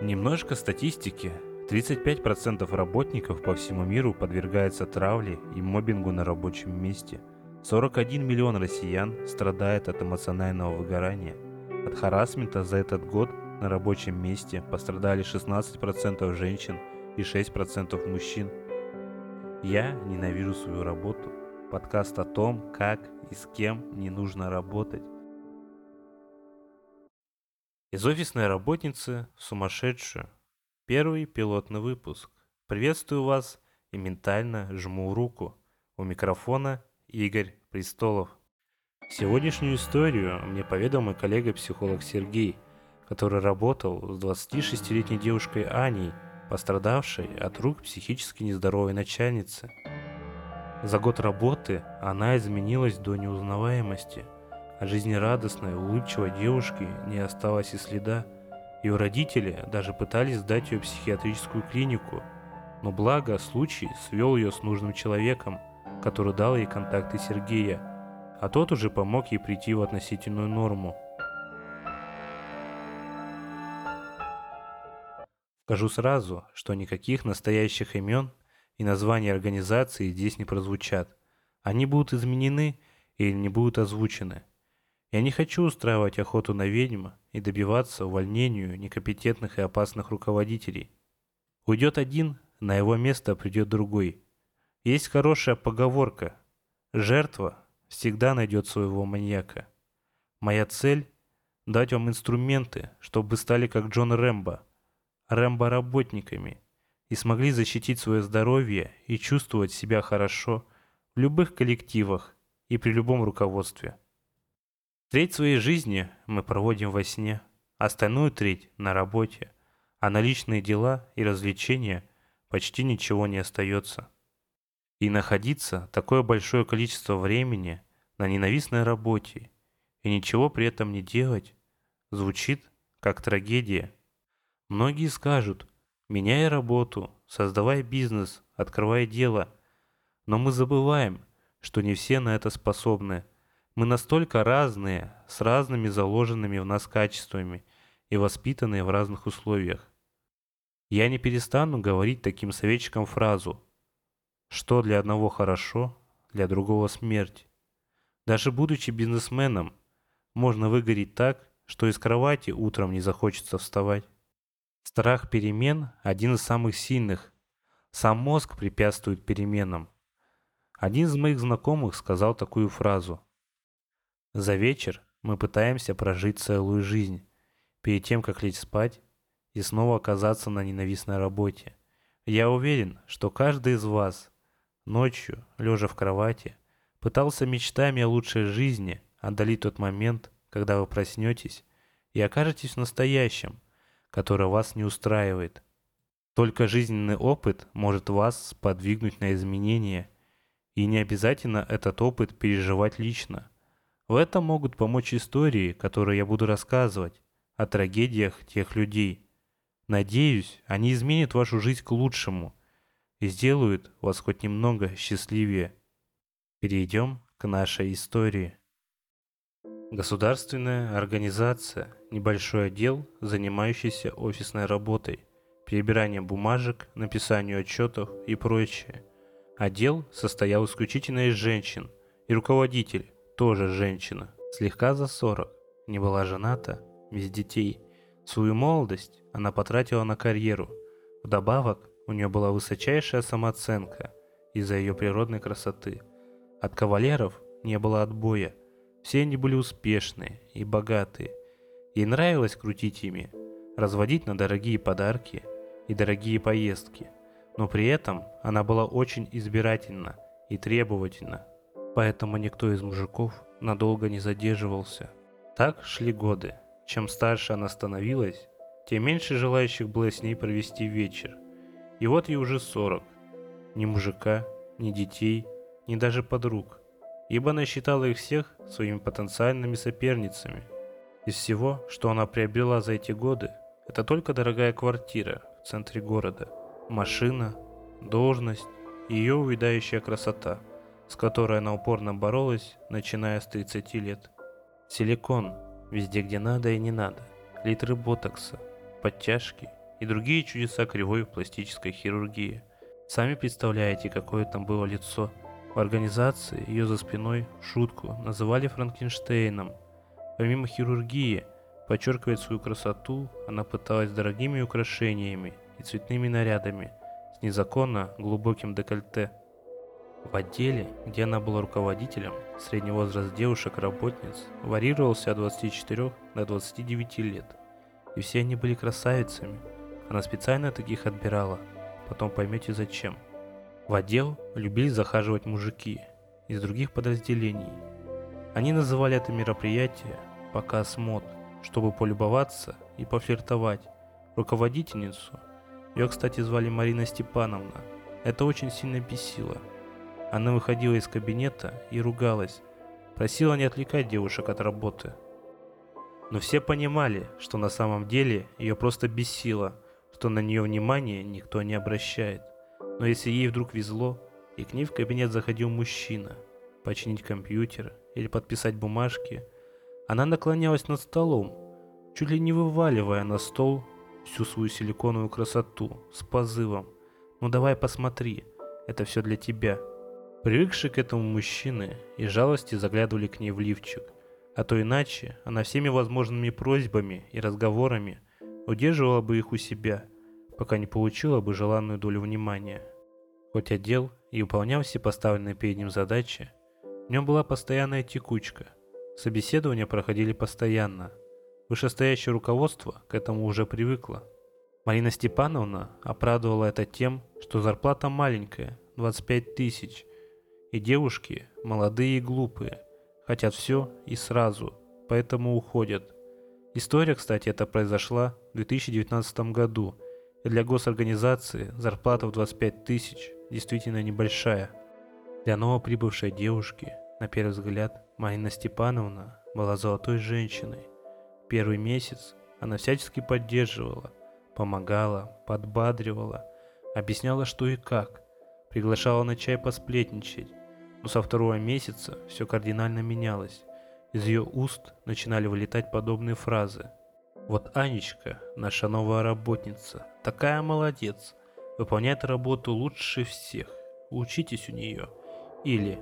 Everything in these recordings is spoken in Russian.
Немножко статистики. 35% работников по всему миру подвергаются травле и мобингу на рабочем месте. 41 миллион россиян страдает от эмоционального выгорания. От харасмента за этот год на рабочем месте пострадали 16% женщин и 6% мужчин. Я ненавижу свою работу. Подкаст о том, как и с кем не нужно работать. Из офисной работницы в сумасшедшую. Первый пилотный выпуск. Приветствую вас и ментально жму руку. У микрофона Игорь Престолов. Сегодняшнюю историю мне поведал мой коллега-психолог Сергей, который работал с 26-летней девушкой Аней, пострадавшей от рук психически нездоровой начальницы. За год работы она изменилась до неузнаваемости – от жизнерадостной, улыбчивой девушки не осталось и следа. Ее родители даже пытались сдать ее в психиатрическую клинику, но благо случай свел ее с нужным человеком, который дал ей контакты Сергея, а тот уже помог ей прийти в относительную норму. Скажу сразу, что никаких настоящих имен и названий организации здесь не прозвучат. Они будут изменены или не будут озвучены. Я не хочу устраивать охоту на ведьм и добиваться увольнению некомпетентных и опасных руководителей. Уйдет один, на его место придет другой. Есть хорошая поговорка «Жертва всегда найдет своего маньяка». Моя цель – дать вам инструменты, чтобы стали как Джон Рэмбо, Рэмбо-работниками, и смогли защитить свое здоровье и чувствовать себя хорошо в любых коллективах и при любом руководстве. Треть своей жизни мы проводим во сне, остальную треть на работе, а на личные дела и развлечения почти ничего не остается. И находиться такое большое количество времени на ненавистной работе и ничего при этом не делать, звучит как трагедия. Многие скажут, меняй работу, создавай бизнес, открывай дело. Но мы забываем, что не все на это способны – мы настолько разные, с разными заложенными в нас качествами и воспитанные в разных условиях. Я не перестану говорить таким советчикам фразу «Что для одного хорошо, для другого смерть». Даже будучи бизнесменом, можно выгореть так, что из кровати утром не захочется вставать. Страх перемен – один из самых сильных. Сам мозг препятствует переменам. Один из моих знакомых сказал такую фразу – за вечер мы пытаемся прожить целую жизнь, перед тем, как лечь спать и снова оказаться на ненавистной работе. Я уверен, что каждый из вас ночью, лежа в кровати, пытался мечтами о лучшей жизни отдалить тот момент, когда вы проснетесь и окажетесь в настоящем, которое вас не устраивает. Только жизненный опыт может вас подвигнуть на изменения, и не обязательно этот опыт переживать лично – в этом могут помочь истории, которые я буду рассказывать, о трагедиях тех людей. Надеюсь, они изменят вашу жизнь к лучшему и сделают вас хоть немного счастливее. Перейдем к нашей истории. Государственная организация, небольшой отдел, занимающийся офисной работой, перебиранием бумажек, написанием отчетов и прочее. Отдел состоял исключительно из женщин, и руководитель, тоже женщина, слегка за 40, не была жената, без детей. Свою молодость она потратила на карьеру. Вдобавок, у нее была высочайшая самооценка из-за ее природной красоты. От кавалеров не было отбоя. Все они были успешные и богатые. Ей нравилось крутить ими, разводить на дорогие подарки и дорогие поездки. Но при этом она была очень избирательна и требовательна поэтому никто из мужиков надолго не задерживался. Так шли годы. Чем старше она становилась, тем меньше желающих было с ней провести вечер. И вот ей уже 40. Ни мужика, ни детей, ни даже подруг. Ибо она считала их всех своими потенциальными соперницами. Из всего, что она приобрела за эти годы, это только дорогая квартира в центре города, машина, должность и ее увядающая красота – с которой она упорно боролась, начиная с 30 лет. Силикон, везде где надо и не надо, литры ботокса, подтяжки и другие чудеса кривой пластической хирургии. Сами представляете, какое там было лицо. В организации ее за спиной шутку называли Франкенштейном. Помимо хирургии, подчеркивать свою красоту, она пыталась дорогими украшениями и цветными нарядами с незаконно глубоким декольте. В отделе, где она была руководителем, средний возраст девушек-работниц варьировался от 24 до 29 лет. И все они были красавицами. Она специально таких отбирала. Потом поймете зачем. В отдел любили захаживать мужики из других подразделений. Они называли это мероприятие «показ мод», чтобы полюбоваться и пофлиртовать. Руководительницу, ее, кстати, звали Марина Степановна, это очень сильно бесило – она выходила из кабинета и ругалась, просила не отвлекать девушек от работы. Но все понимали, что на самом деле ее просто бесило, что на нее внимания никто не обращает. Но если ей вдруг везло, и к ней в кабинет заходил мужчина, починить компьютер или подписать бумажки, она наклонялась над столом, чуть ли не вываливая на стол всю свою силиконовую красоту с позывом «Ну давай посмотри, это все для тебя». Привыкшие к этому мужчины и жалости заглядывали к ней в лифчик, а то иначе она всеми возможными просьбами и разговорами удерживала бы их у себя, пока не получила бы желанную долю внимания. Хоть отдел и выполнял все поставленные перед ним задачи, в нем была постоянная текучка. Собеседования проходили постоянно. Вышестоящее руководство к этому уже привыкло. Марина Степановна оправдывала это тем, что зарплата маленькая, 25 тысяч, и девушки, молодые и глупые, хотят все и сразу, поэтому уходят. История, кстати, это произошла в 2019 году, и для госорганизации зарплата в 25 тысяч действительно небольшая. Для новоприбывшей девушки, на первый взгляд, Марина Степановна была золотой женщиной. Первый месяц она всячески поддерживала, помогала, подбадривала, объясняла что и как, приглашала на чай посплетничать, но со второго месяца все кардинально менялось. Из ее уст начинали вылетать подобные фразы. «Вот Анечка, наша новая работница, такая молодец, выполняет работу лучше всех, учитесь у нее». Или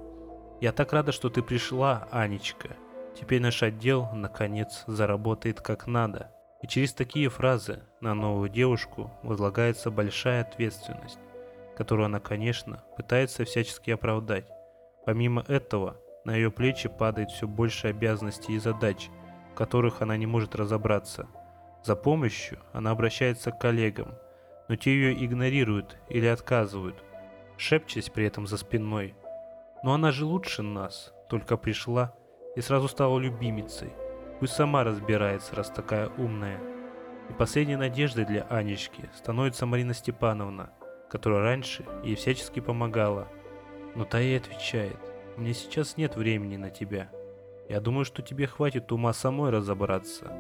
«Я так рада, что ты пришла, Анечка, теперь наш отдел, наконец, заработает как надо». И через такие фразы на новую девушку возлагается большая ответственность, которую она, конечно, пытается всячески оправдать. Помимо этого, на ее плечи падает все больше обязанностей и задач, в которых она не может разобраться. За помощью она обращается к коллегам, но те ее игнорируют или отказывают, шепчась при этом за спиной. Но она же лучше нас, только пришла и сразу стала любимицей. Пусть сама разбирается, раз такая умная. И последней надеждой для Анечки становится Марина Степановна, которая раньше ей всячески помогала – но та ей отвечает, мне сейчас нет времени на тебя. Я думаю, что тебе хватит ума самой разобраться.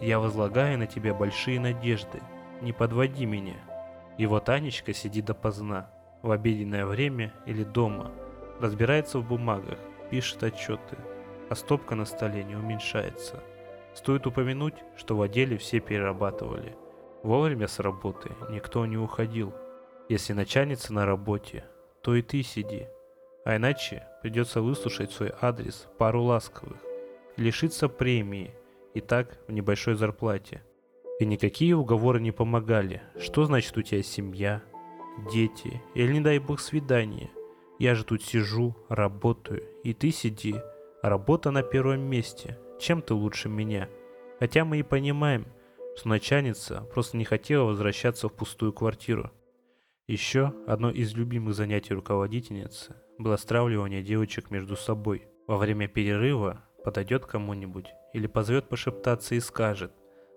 Я возлагаю на тебя большие надежды. Не подводи меня. И вот Анечка сидит допоздна, в обеденное время или дома, разбирается в бумагах, пишет отчеты, а стопка на столе не уменьшается. Стоит упомянуть, что в отделе все перерабатывали. Вовремя с работы никто не уходил. Если начальница на работе, то и ты сиди. А иначе придется выслушать свой адрес пару ласковых лишиться премии, и так в небольшой зарплате. И никакие уговоры не помогали. Что значит у тебя семья, дети или, не дай бог, свидание? Я же тут сижу, работаю, и ты сиди. Работа на первом месте. Чем ты лучше меня? Хотя мы и понимаем, что начальница просто не хотела возвращаться в пустую квартиру. Еще одно из любимых занятий руководительницы было стравливание девочек между собой. Во время перерыва подойдет кому-нибудь или позовет пошептаться и скажет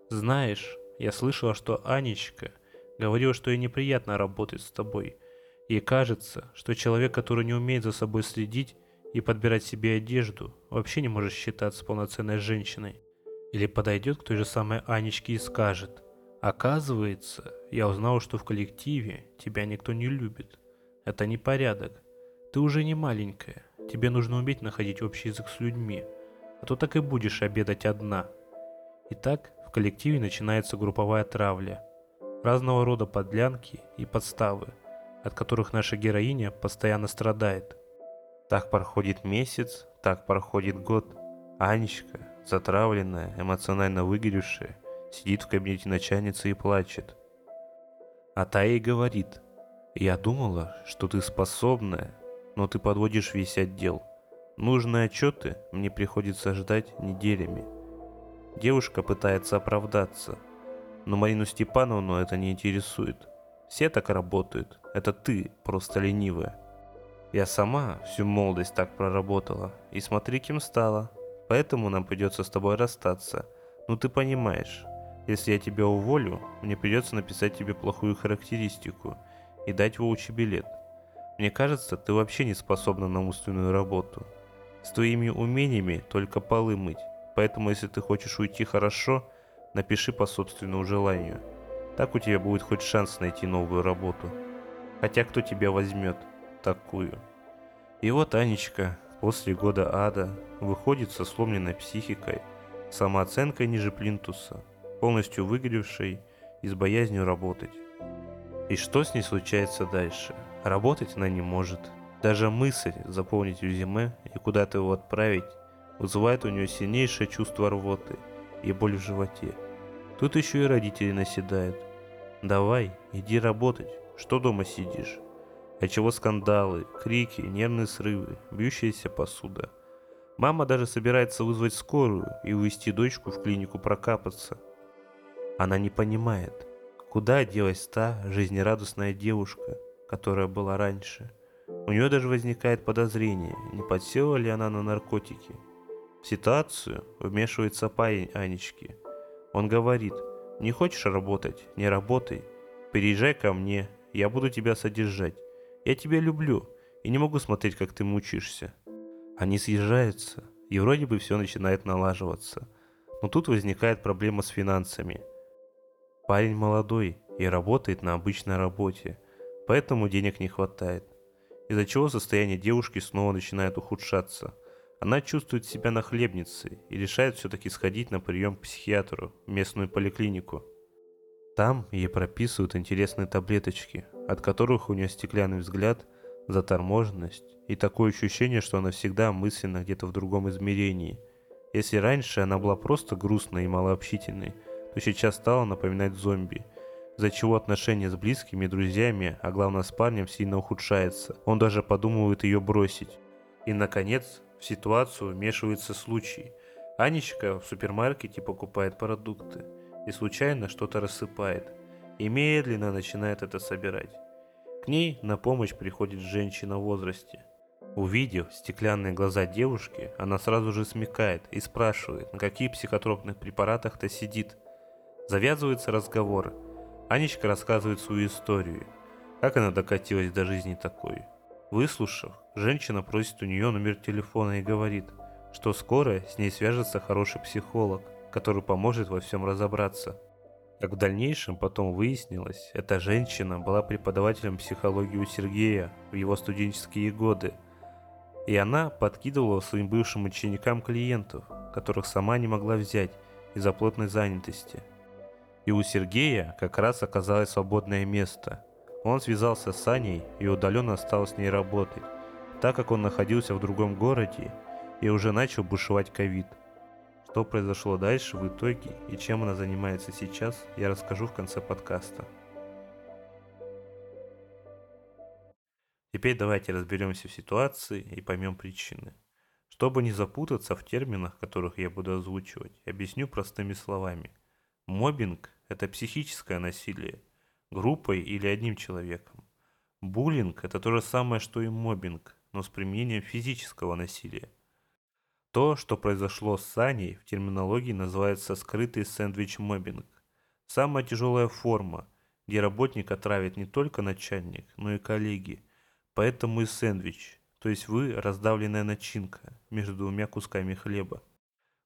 «Знаешь, я слышала, что Анечка говорила, что ей неприятно работать с тобой. Ей кажется, что человек, который не умеет за собой следить и подбирать себе одежду, вообще не может считаться полноценной женщиной». Или подойдет к той же самой Анечке и скажет «Оказывается, я узнал, что в коллективе тебя никто не любит. Это непорядок. Ты уже не маленькая, тебе нужно уметь находить общий язык с людьми, а то так и будешь обедать одна. Итак, в коллективе начинается групповая травля. разного рода подлянки и подставы, от которых наша героиня постоянно страдает. Так проходит месяц, так проходит год. Анечка, затравленная, эмоционально выгоревшая, сидит в кабинете начальницы и плачет. А та ей говорит, «Я думала, что ты способная, но ты подводишь весь отдел. Нужные отчеты мне приходится ждать неделями». Девушка пытается оправдаться, но Марину Степановну это не интересует. Все так работают, это ты просто ленивая. Я сама всю молодость так проработала, и смотри, кем стала. Поэтому нам придется с тобой расстаться. Ну ты понимаешь, если я тебя уволю, мне придется написать тебе плохую характеристику и дать волчий билет. Мне кажется, ты вообще не способна на умственную работу. С твоими умениями только полы мыть. Поэтому, если ты хочешь уйти хорошо, напиши по собственному желанию. Так у тебя будет хоть шанс найти новую работу. Хотя кто тебя возьмет? такую. И вот Анечка после года ада выходит со сломленной психикой, самооценкой ниже плинтуса, полностью выгоревшей и с боязнью работать. И что с ней случается дальше? Работать она не может. Даже мысль заполнить резюме и куда-то его отправить вызывает у нее сильнейшее чувство рвоты и боль в животе. Тут еще и родители наседают. «Давай, иди работать, что дома сидишь?» отчего скандалы, крики, нервные срывы, бьющаяся посуда. Мама даже собирается вызвать скорую и увезти дочку в клинику прокапаться. Она не понимает, куда делась та жизнерадостная девушка, которая была раньше. У нее даже возникает подозрение, не подсела ли она на наркотики. В ситуацию вмешивается парень Анечки. Он говорит, не хочешь работать, не работай, переезжай ко мне, я буду тебя содержать. Я тебя люблю и не могу смотреть, как ты мучишься. Они съезжаются, и вроде бы все начинает налаживаться. Но тут возникает проблема с финансами. Парень молодой и работает на обычной работе, поэтому денег не хватает. Из-за чего состояние девушки снова начинает ухудшаться. Она чувствует себя нахлебницей и решает все-таки сходить на прием к психиатру в местную поликлинику. Там ей прописывают интересные таблеточки, от которых у нее стеклянный взгляд, заторможенность и такое ощущение, что она всегда мысленно где-то в другом измерении. Если раньше она была просто грустной и малообщительной, то сейчас стала напоминать зомби, из-за чего отношения с близкими и друзьями, а главное с парнем, сильно ухудшается. Он даже подумывает ее бросить. И, наконец, в ситуацию вмешивается случай. Анечка в супермаркете покупает продукты и случайно что-то рассыпает, и медленно начинает это собирать. К ней на помощь приходит женщина в возрасте. Увидев стеклянные глаза девушки, она сразу же смекает и спрашивает, на каких психотропных препаратах-то сидит. Завязывается разговор. Анечка рассказывает свою историю, как она докатилась до жизни такой. Выслушав, женщина просит у нее номер телефона и говорит, что скоро с ней свяжется хороший психолог – который поможет во всем разобраться. Как в дальнейшем потом выяснилось, эта женщина была преподавателем психологии у Сергея в его студенческие годы. И она подкидывала своим бывшим ученикам клиентов, которых сама не могла взять из-за плотной занятости. И у Сергея как раз оказалось свободное место. Он связался с Аней и удаленно стал с ней работать, так как он находился в другом городе и уже начал бушевать ковид – что произошло дальше в итоге и чем она занимается сейчас, я расскажу в конце подкаста. Теперь давайте разберемся в ситуации и поймем причины. Чтобы не запутаться в терминах, которых я буду озвучивать, объясню простыми словами. Мобинг – это психическое насилие, группой или одним человеком. Буллинг – это то же самое, что и мобинг, но с применением физического насилия. То, что произошло с Саней, в терминологии называется скрытый сэндвич-моббинг. Самая тяжелая форма, где работник отравит не только начальник, но и коллеги. Поэтому и сэндвич, то есть вы раздавленная начинка между двумя кусками хлеба.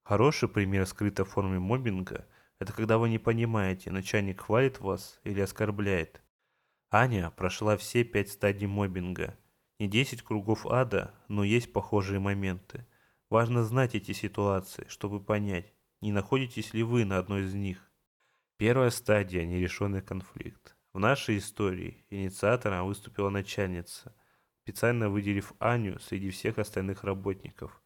Хороший пример скрытой формы моббинга – это когда вы не понимаете, начальник хвалит вас или оскорбляет. Аня прошла все пять стадий моббинга. Не 10 кругов ада, но есть похожие моменты – Важно знать эти ситуации, чтобы понять, не находитесь ли вы на одной из них. Первая стадия – нерешенный конфликт. В нашей истории инициатором выступила начальница, специально выделив Аню среди всех остальных работников,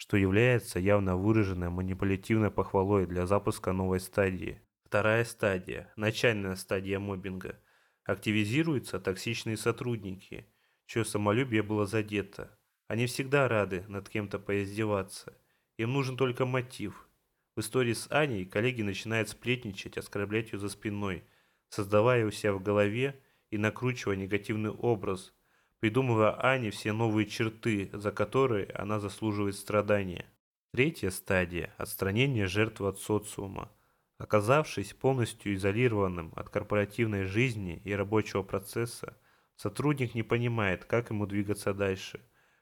что является явно выраженной манипулятивной похвалой для запуска новой стадии. Вторая стадия – начальная стадия мобинга. Активизируются токсичные сотрудники, чье самолюбие было задето. Они всегда рады над кем-то поиздеваться. Им нужен только мотив. В истории с Аней коллеги начинают сплетничать, оскорблять ее за спиной, создавая у себя в голове и накручивая негативный образ, придумывая Ане все новые черты, за которые она заслуживает страдания. Третья стадия – отстранение жертвы от социума. Оказавшись полностью изолированным от корпоративной жизни и рабочего процесса, сотрудник не понимает, как ему двигаться дальше.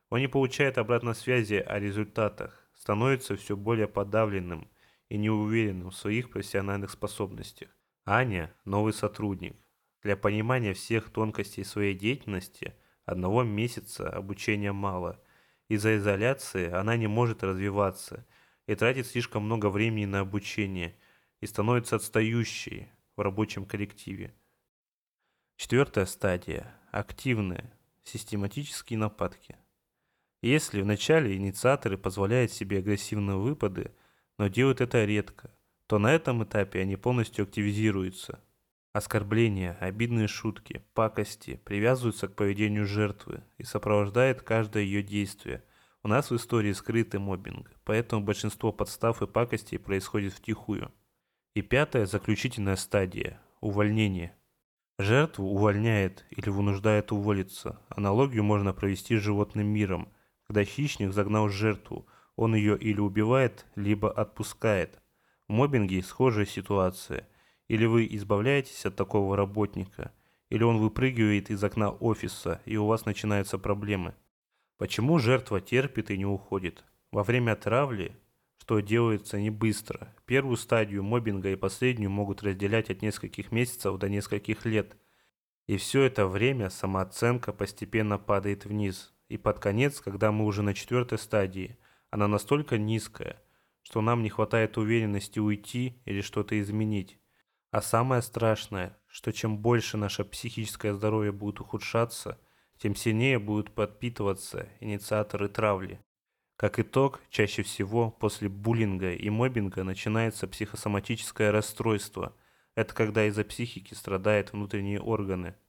Он не получает обратной связи о результатах, становится все более подавленным и неуверенным в своих профессиональных способностях. Аня – новый сотрудник. Для понимания всех тонкостей своей деятельности одного месяца обучения мало. Из-за изоляции она не может развиваться и тратит слишком много времени на обучение и становится отстающей в рабочем коллективе. Четвертая стадия – активные, систематические нападки – если вначале инициаторы позволяют себе агрессивные выпады, но делают это редко, то на этом этапе они полностью активизируются. Оскорбления, обидные шутки, пакости привязываются к поведению жертвы и сопровождают каждое ее действие. У нас в истории скрытый мобинг, поэтому большинство подстав и пакостей происходит втихую. И пятая заключительная стадия – увольнение. Жертву увольняет или вынуждает уволиться. Аналогию можно провести с животным миром – когда хищник загнал жертву, он ее или убивает, либо отпускает. В мобинге схожая ситуация. Или вы избавляетесь от такого работника, или он выпрыгивает из окна офиса, и у вас начинаются проблемы. Почему жертва терпит и не уходит? Во время травли, что делается не быстро, первую стадию мобинга и последнюю могут разделять от нескольких месяцев до нескольких лет. И все это время самооценка постепенно падает вниз – и под конец, когда мы уже на четвертой стадии, она настолько низкая, что нам не хватает уверенности уйти или что-то изменить. А самое страшное, что чем больше наше психическое здоровье будет ухудшаться, тем сильнее будут подпитываться инициаторы травли. Как итог, чаще всего после буллинга и мобинга начинается психосоматическое расстройство. Это когда из-за психики страдают внутренние органы –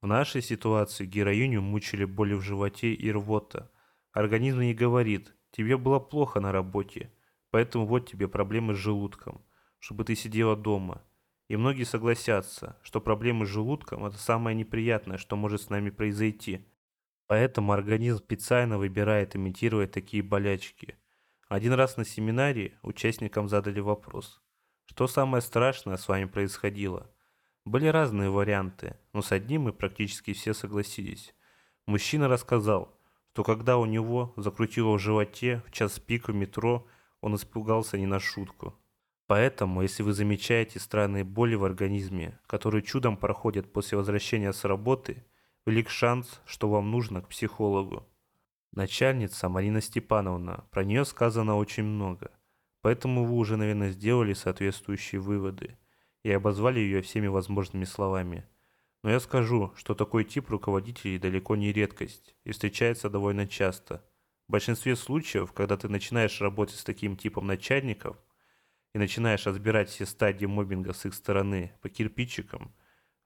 в нашей ситуации героиню мучили боли в животе и рвота. Организм ей говорит, тебе было плохо на работе, поэтому вот тебе проблемы с желудком, чтобы ты сидела дома. И многие согласятся, что проблемы с желудком – это самое неприятное, что может с нами произойти. Поэтому организм специально выбирает имитировать такие болячки. Один раз на семинаре участникам задали вопрос, что самое страшное с вами происходило – были разные варианты, но с одним мы практически все согласились. Мужчина рассказал, что когда у него закрутило в животе в час пик в метро, он испугался не на шутку. Поэтому, если вы замечаете странные боли в организме, которые чудом проходят после возвращения с работы, велик шанс, что вам нужно к психологу. Начальница Марина Степановна, про нее сказано очень много, поэтому вы уже, наверное, сделали соответствующие выводы – и обозвали ее всеми возможными словами. Но я скажу, что такой тип руководителей далеко не редкость и встречается довольно часто. В большинстве случаев, когда ты начинаешь работать с таким типом начальников начинаешь разбирать все стадии мобинга с их стороны по кирпичикам,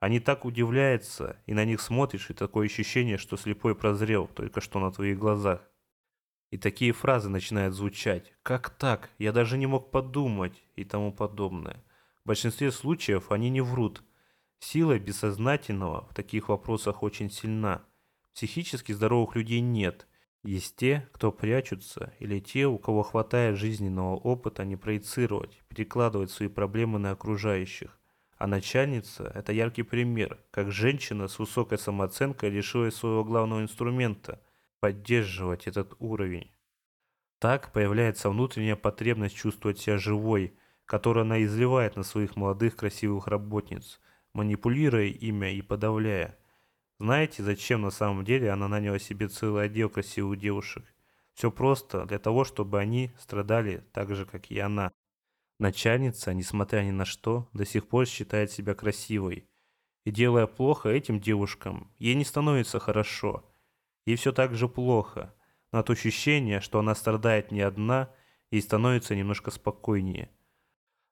они так удивляются, и на них смотришь, и такое ощущение, что слепой прозрел только что на твоих глазах. И такие фразы начинают звучать «Как так? Я даже не мог подумать» и тому подобное – в большинстве случаев они не врут. Сила бессознательного в таких вопросах очень сильна. Психически здоровых людей нет. Есть те, кто прячутся, или те, у кого хватает жизненного опыта не проецировать, перекладывать свои проблемы на окружающих. А начальница – это яркий пример, как женщина с высокой самооценкой лишилась своего главного инструмента – поддерживать этот уровень. Так появляется внутренняя потребность чувствовать себя живой – которое она изливает на своих молодых красивых работниц, манипулируя ими и подавляя. Знаете, зачем на самом деле она наняла себе целый отдел красивых девушек? Все просто для того, чтобы они страдали так же, как и она. Начальница, несмотря ни на что, до сих пор считает себя красивой. И делая плохо этим девушкам, ей не становится хорошо. Ей все так же плохо, но от ощущения, что она страдает не одна, ей становится немножко спокойнее.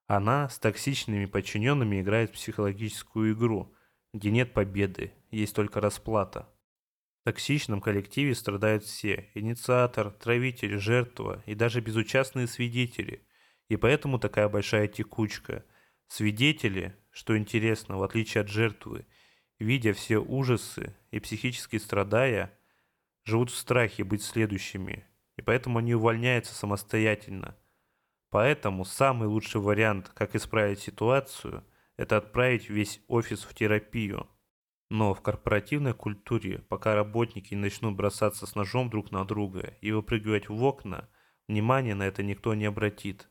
Она с токсичными подчиненными играет в психологическую игру, где нет победы, есть только расплата. В токсичном коллективе страдают все – инициатор, травитель, жертва и даже безучастные свидетели. И поэтому такая большая текучка. Свидетели, что интересно, в отличие от жертвы, видя все ужасы и психически страдая, живут в страхе быть следующими, и поэтому они увольняются самостоятельно. Поэтому самый лучший вариант, как исправить ситуацию, это отправить весь офис в терапию – но в корпоративной культуре, пока работники не начнут бросаться с ножом друг на друга и выпрыгивать в окна, внимания на это никто не обратит.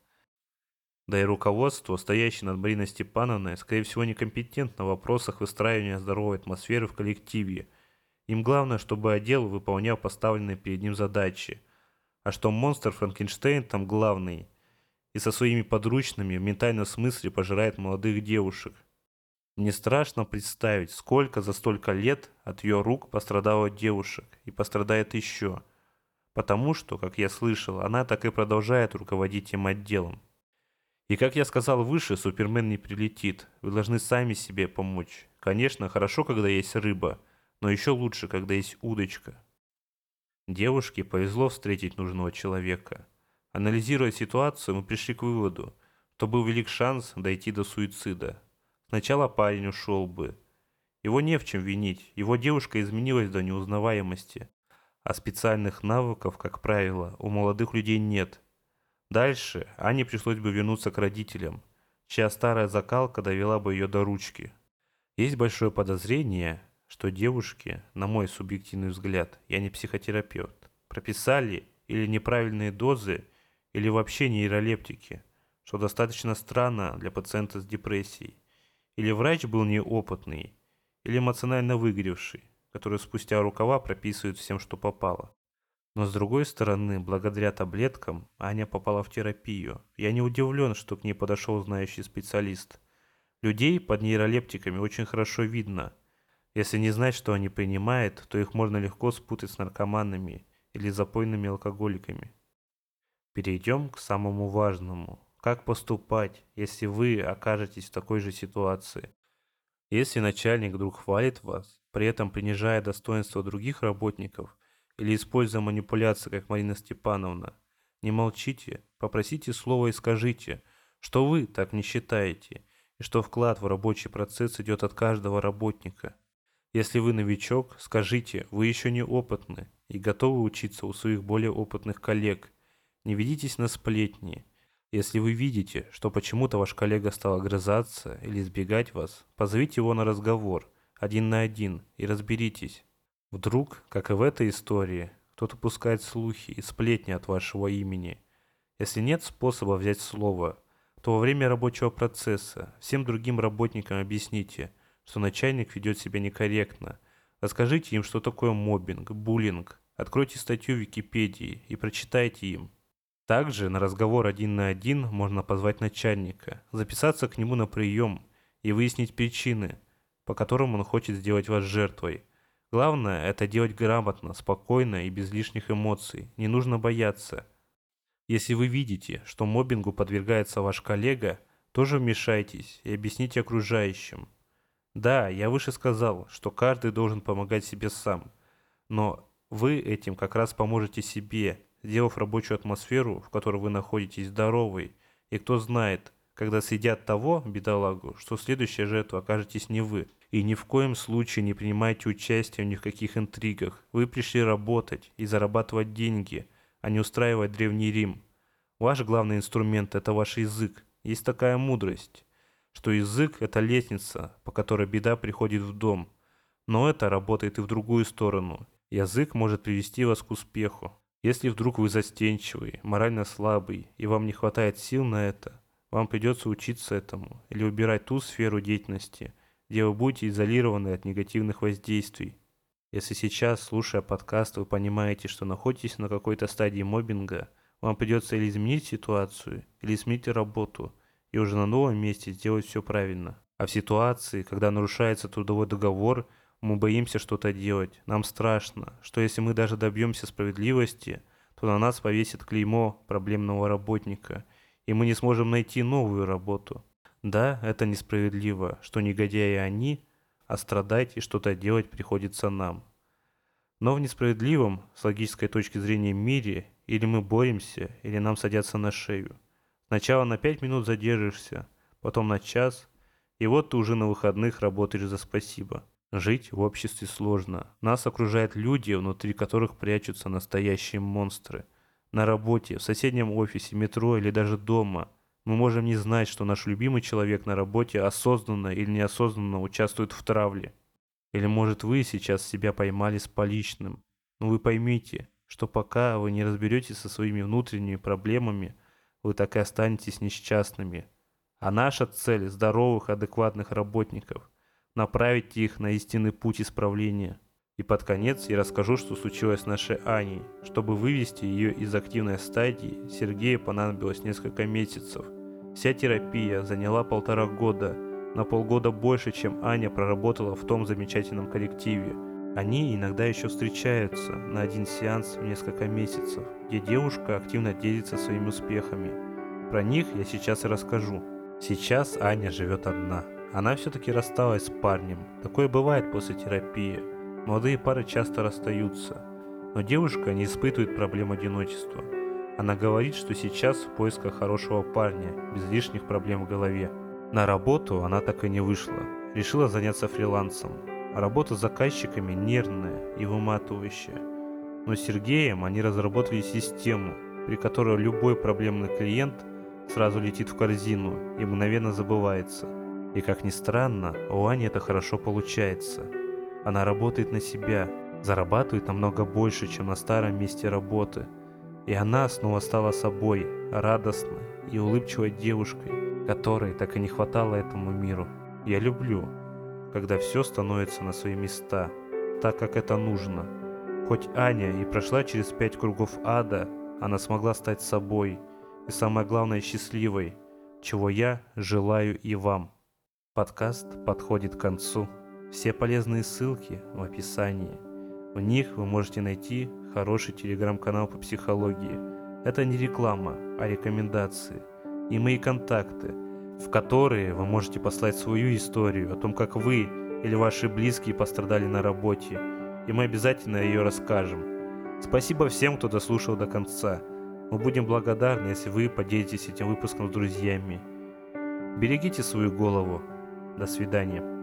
Да и руководство, стоящее над Мариной Степановной, скорее всего некомпетентно в вопросах выстраивания здоровой атмосферы в коллективе. Им главное, чтобы отдел выполнял поставленные перед ним задачи. А что монстр Франкенштейн там главный и со своими подручными в ментальном смысле пожирает молодых девушек – мне страшно представить, сколько за столько лет от ее рук пострадало девушек и пострадает еще. Потому что, как я слышал, она так и продолжает руководить тем отделом. И как я сказал выше, Супермен не прилетит. Вы должны сами себе помочь. Конечно, хорошо, когда есть рыба, но еще лучше, когда есть удочка. Девушке повезло встретить нужного человека. Анализируя ситуацию, мы пришли к выводу, что был велик шанс дойти до суицида. Сначала парень ушел бы. Его не в чем винить, его девушка изменилась до неузнаваемости. А специальных навыков, как правило, у молодых людей нет. Дальше Ане пришлось бы вернуться к родителям, чья старая закалка довела бы ее до ручки. Есть большое подозрение, что девушки, на мой субъективный взгляд, я не психотерапевт, прописали или неправильные дозы, или вообще нейролептики, что достаточно странно для пациента с депрессией. Или врач был неопытный, или эмоционально выгоревший, который спустя рукава прописывает всем, что попало. Но с другой стороны, благодаря таблеткам, Аня попала в терапию. Я не удивлен, что к ней подошел знающий специалист. Людей под нейролептиками очень хорошо видно. Если не знать, что они принимают, то их можно легко спутать с наркоманами или запойными алкоголиками. Перейдем к самому важному как поступать, если вы окажетесь в такой же ситуации? Если начальник вдруг хвалит вас, при этом принижая достоинство других работников или используя манипуляции, как Марина Степановна, не молчите, попросите слова и скажите, что вы так не считаете, и что вклад в рабочий процесс идет от каждого работника. Если вы новичок, скажите, вы еще не опытны и готовы учиться у своих более опытных коллег. Не ведитесь на сплетни, если вы видите, что почему-то ваш коллега стал огрызаться или избегать вас, позовите его на разговор, один на один, и разберитесь. Вдруг, как и в этой истории, кто-то пускает слухи и сплетни от вашего имени. Если нет способа взять слово, то во время рабочего процесса всем другим работникам объясните, что начальник ведет себя некорректно. Расскажите им, что такое мобинг, буллинг. Откройте статью в Википедии и прочитайте им. Также на разговор один на один можно позвать начальника, записаться к нему на прием и выяснить причины, по которым он хочет сделать вас жертвой. Главное – это делать грамотно, спокойно и без лишних эмоций. Не нужно бояться. Если вы видите, что мобингу подвергается ваш коллега, тоже вмешайтесь и объясните окружающим. Да, я выше сказал, что каждый должен помогать себе сам. Но вы этим как раз поможете себе сделав рабочую атмосферу, в которой вы находитесь, здоровой. И кто знает, когда съедят того, бедолагу, что следующая жертва окажетесь не вы. И ни в коем случае не принимайте участие в никаких интригах. Вы пришли работать и зарабатывать деньги, а не устраивать Древний Рим. Ваш главный инструмент – это ваш язык. Есть такая мудрость, что язык – это лестница, по которой беда приходит в дом. Но это работает и в другую сторону. Язык может привести вас к успеху. Если вдруг вы застенчивый, морально слабый, и вам не хватает сил на это, вам придется учиться этому или убирать ту сферу деятельности, где вы будете изолированы от негативных воздействий. Если сейчас, слушая подкаст, вы понимаете, что находитесь на какой-то стадии мобинга, вам придется или изменить ситуацию, или сменить работу, и уже на новом месте сделать все правильно. А в ситуации, когда нарушается трудовой договор, мы боимся что-то делать. Нам страшно, что если мы даже добьемся справедливости, то на нас повесит клеймо проблемного работника, и мы не сможем найти новую работу. Да, это несправедливо, что негодяи они, а страдать и что-то делать приходится нам. Но в несправедливом, с логической точки зрения, мире или мы боремся, или нам садятся на шею. Сначала на пять минут задержишься, потом на час, и вот ты уже на выходных работаешь за спасибо. Жить в обществе сложно. Нас окружают люди, внутри которых прячутся настоящие монстры. На работе, в соседнем офисе, метро или даже дома мы можем не знать, что наш любимый человек на работе осознанно или неосознанно участвует в травле. Или может вы сейчас себя поймали с поличным. Но вы поймите, что пока вы не разберетесь со своими внутренними проблемами, вы так и останетесь несчастными. А наша цель – здоровых, адекватных работников – направить их на истинный путь исправления. И под конец я расскажу, что случилось с нашей Аней. Чтобы вывести ее из активной стадии, Сергею понадобилось несколько месяцев. Вся терапия заняла полтора года – на полгода больше, чем Аня проработала в том замечательном коллективе. Они иногда еще встречаются на один сеанс в несколько месяцев, где девушка активно делится своими успехами. Про них я сейчас и расскажу. Сейчас Аня живет одна. Она все-таки рассталась с парнем. Такое бывает после терапии. Молодые пары часто расстаются. Но девушка не испытывает проблем одиночества. Она говорит, что сейчас в поисках хорошего парня, без лишних проблем в голове. На работу она так и не вышла. Решила заняться фрилансом. Работа с заказчиками нервная и выматывающая. Но с Сергеем они разработали систему, при которой любой проблемный клиент сразу летит в корзину и мгновенно забывается. И как ни странно, у Ани это хорошо получается. Она работает на себя, зарабатывает намного больше, чем на старом месте работы. И она снова стала собой, радостной и улыбчивой девушкой, которой так и не хватало этому миру. Я люблю, когда все становится на свои места, так как это нужно. Хоть Аня и прошла через пять кругов ада, она смогла стать собой и самое главное счастливой, чего я желаю и вам. Подкаст подходит к концу. Все полезные ссылки в описании. В них вы можете найти хороший телеграм-канал по психологии. Это не реклама, а рекомендации – и мои контакты, в которые вы можете послать свою историю о том, как вы или ваши близкие пострадали на работе, и мы обязательно ее расскажем. Спасибо всем, кто дослушал до конца. Мы будем благодарны, если вы поделитесь этим выпуском с друзьями. Берегите свою голову. До свидания.